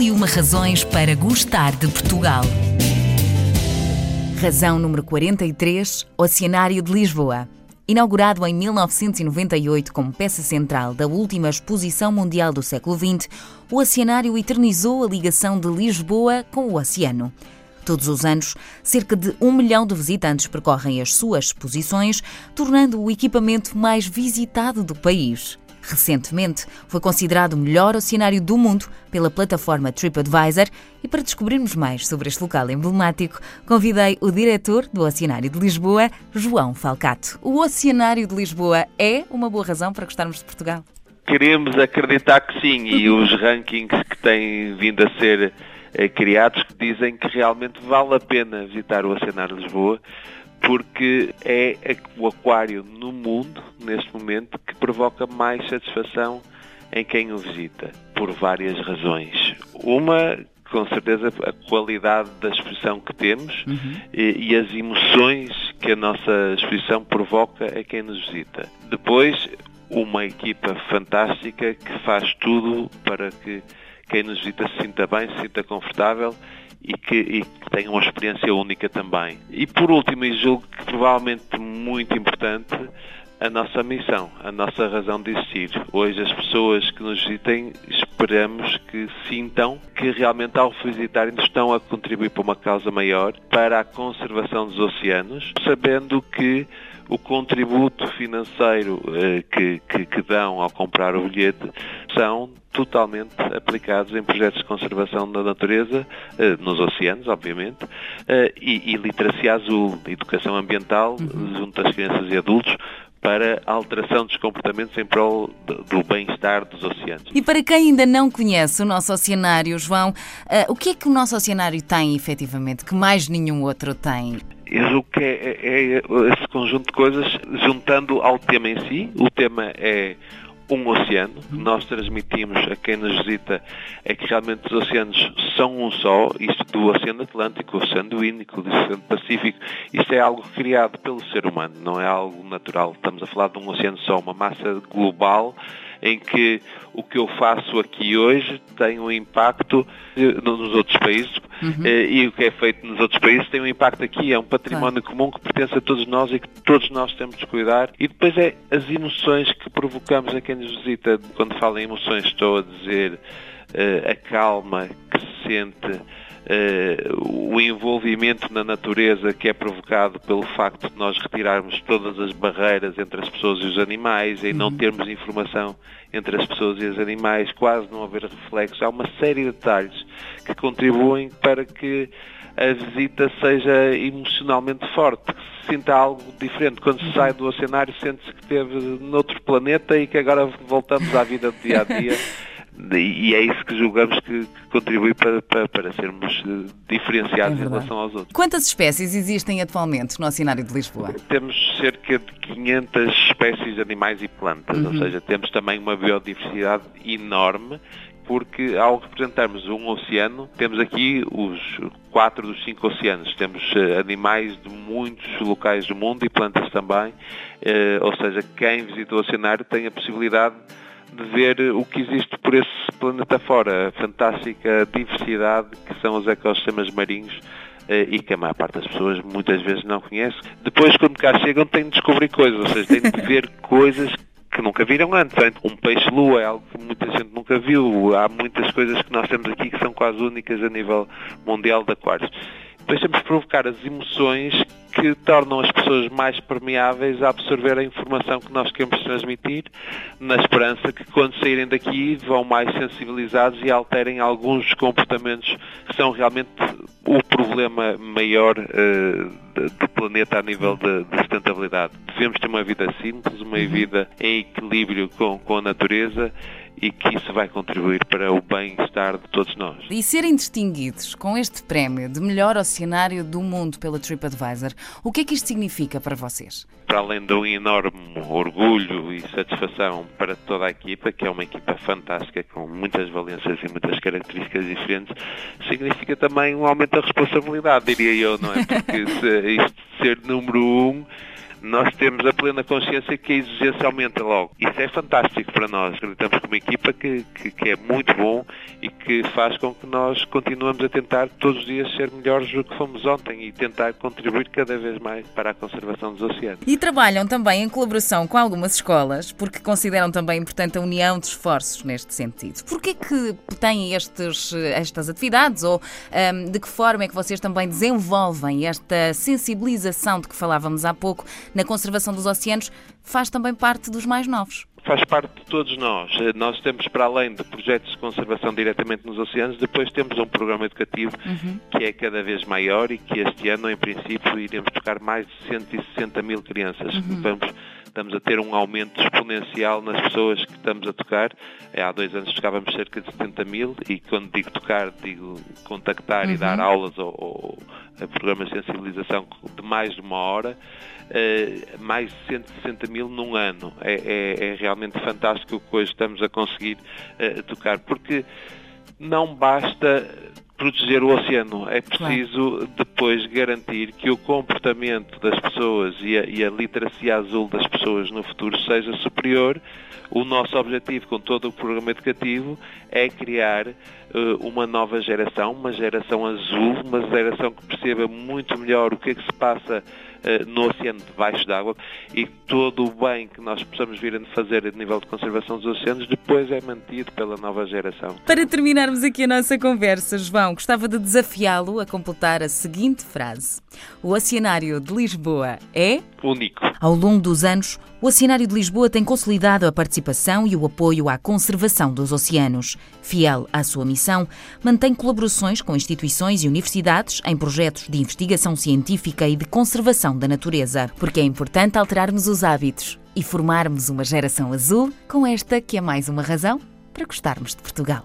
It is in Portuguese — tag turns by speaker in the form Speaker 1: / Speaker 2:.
Speaker 1: e uma razões para gostar de Portugal. Razão número 43, Oceanário de Lisboa. Inaugurado em 1998 como peça central da última exposição mundial do século XX, o Oceanário eternizou a ligação de Lisboa com o oceano. Todos os anos, cerca de um milhão de visitantes percorrem as suas exposições, tornando o equipamento mais visitado do país. Recentemente, foi considerado o melhor oceanário do mundo pela plataforma TripAdvisor e para descobrirmos mais sobre este local emblemático, convidei o diretor do Oceanário de Lisboa, João Falcato. O Oceanário de Lisboa é uma boa razão para gostarmos de Portugal?
Speaker 2: Queremos acreditar que sim, e os rankings que têm vindo a ser eh, criados dizem que realmente vale a pena visitar o Oceanário de Lisboa porque é o aquário no mundo, neste momento, que provoca mais satisfação em quem o visita, por várias razões. Uma, com certeza, a qualidade da exposição que temos uhum. e, e, as emoções que a nossa exposição provoca a quem nos visita. Depois, uma equipa fantástica que faz tudo para que quem nos visita se sinta bem, se sinta confortável e que, e que tenham uma experiência única também. E por último, e julgo que provavelmente muito importante, a nossa missão, a nossa razão de existir. Hoje as pessoas que nos visitem esperamos que sintam que realmente ao visitarem estão a contribuir para uma causa maior, para a conservação dos oceanos, sabendo que o contributo financeiro eh, que, que, que, dão ao comprar o bilhete são totalmente aplicados em projetos de conservação da natureza, eh, nos oceanos, obviamente, eh, e, e literacia azul, educação ambiental uhum. junto às crianças e adultos, para a alteração dos comportamentos em prol do bem-estar dos oceanos.
Speaker 1: E para quem ainda não conhece o nosso oceanário, João, uh, o que é que o nosso oceanário tem efetivamente que mais nenhum outro tem?
Speaker 2: Julgo que é, é, é esse conjunto de coisas juntando ao tema em si. O tema é um oceano, nós transmitimos a quem nos visita é que realmente os oceanos são um só, isto do Oceano Atlântico, Oceano Índico, Oceano Pacífico, isto é algo criado pelo ser humano, não é algo natural. Estamos a falar de um oceano só, uma massa global em que o que eu faço aqui hoje tem um impacto eh, nos outros países uhum. Eh, e o que é feito nos outros países tem um impacto aqui. É um património claro. comum que pertence a todos nós e que todos nós temos de cuidar. E depois é as emoções que provocamos a quem nos visita. Quando falo em emoções, estou a dizer uh, a calma que se sente uh, o envolvimento na natureza que é provocado pelo facto de nós retirarmos todas as barreiras entre as pessoas e os animais e não uhum. termos informação entre as pessoas e os animais, quase não haver reflexos. Há uma série de detalhes que contribuem para que a visita seja emocionalmente forte, que se sinta algo diferente. Quando se uhum. sai do oceanário, sente-se que esteve noutro planeta e que agora voltamos à vida do dia a dia. E é isso que julgamos que, que contribui para, para, para, sermos eh, diferenciados é em relação aos outros.
Speaker 1: Quantas espécies existem atualmente no Oceanário de Lisboa?
Speaker 2: Temos cerca de 500 espécies de animais e plantas, uhum. ou seja, temos também uma biodiversidade enorme porque ao representarmos um oceano, temos aqui os quatro dos cinco oceanos. Temos eh, animais de muitos locais do mundo e plantas também, eh, ou seja, quem visita o oceanário tem a possibilidade de ver o que existe por esse planeta fora, a fantástica diversidade que são os ecossistemas marinhos eh, e que a maior parte das pessoas muitas vezes não conhece. Depois, quando cá chegam, têm de descobrir coisas, ou seja, têm de ver coisas que nunca viram antes. Um peixe-lua é algo que muita gente nunca viu. Há muitas coisas que nós temos aqui que são quase únicas a nível mundial de aquários. Depois temos de provocar as emoções que tornam as pessoas mais permeáveis a absorver a informação que nós queremos transmitir, na esperança que quando saírem daqui vão mais sensibilizados e alterem alguns comportamentos que são realmente o problema maior uh, do planeta a nível de, de, sustentabilidade. Devemos ter uma vida simples, uma uhum. vida em equilíbrio com, com a natureza e que isso vai contribuir para o bem-estar de todos nós.
Speaker 1: E serem distinguidos com este prémio de melhor oceanário do mundo pela TripAdvisor, o que é que isto significa para vocês?
Speaker 2: Para além de um enorme orgulho e satisfação para toda a equipa, que é uma equipa fantástica, com muitas valências e muitas características diferentes, significa também um aumento da responsabilidade, diria eu, não é? Porque isto ser número um nós temos a plena consciência que a exigência aumenta logo. Isso é fantástico para nós. Acreditamos como equipa que, que, que, é muito bom e que faz com que nós continuemos a tentar todos os dias ser melhores do que fomos ontem e tentar contribuir cada vez mais para a conservação dos oceanos.
Speaker 1: E trabalham também em colaboração com algumas escolas, porque consideram também importante a união de esforços neste sentido. Porquê que têm estes, estas atividades ou um, de que forma é que vocês também desenvolvem esta sensibilização de que falávamos há pouco na conservação dos oceanos faz também parte dos mais novos.
Speaker 2: Faz parte de todos nós. Nós temos, para além de projetos de conservação diretamente nos oceanos, depois temos um programa educativo uhum. que é cada vez maior e que este ano, em princípio, iremos tocar mais de 160 mil crianças. Uhum. Vamos estamos a ter um aumento exponencial nas pessoas que estamos a tocar. É, há dois anos tocávamos cerca de 70 mil e quando digo tocar, digo contactar uhum. e dar aulas ou, ou programas de sensibilização de mais de uma hora. Uh, mais de 160 mil num ano. É, é, é, realmente fantástico o que hoje estamos a conseguir uh, tocar, porque não basta proteger o oceano. É preciso claro. depois garantir que o comportamento das pessoas e a, e a literacia azul das pessoas no futuro seja superior. O nosso objetivo com todo o programa educativo é criar uh, uma nova geração, uma geração azul, uma geração que perceba muito melhor o que é que se passa uh, no oceano debaixo d'água e todo o bem que nós possamos vir a fazer a nível de conservação dos oceanos depois é mantido pela nova geração.
Speaker 1: Para terminarmos aqui a nossa conversa, João, gostava de desafiá-lo a completar a seguinte frase: O Oceanário de Lisboa é
Speaker 2: único.
Speaker 1: Ao longo dos anos, o Oceanário de Lisboa tem consolidado a participação e o apoio à conservação dos oceanos. Fiel à sua missão, mantém colaborações com instituições e universidades em projetos de investigação científica e de conservação da natureza, porque é importante alterarmos os hábitos e formarmos uma geração azul com esta que é mais uma razão para gostarmos de Portugal.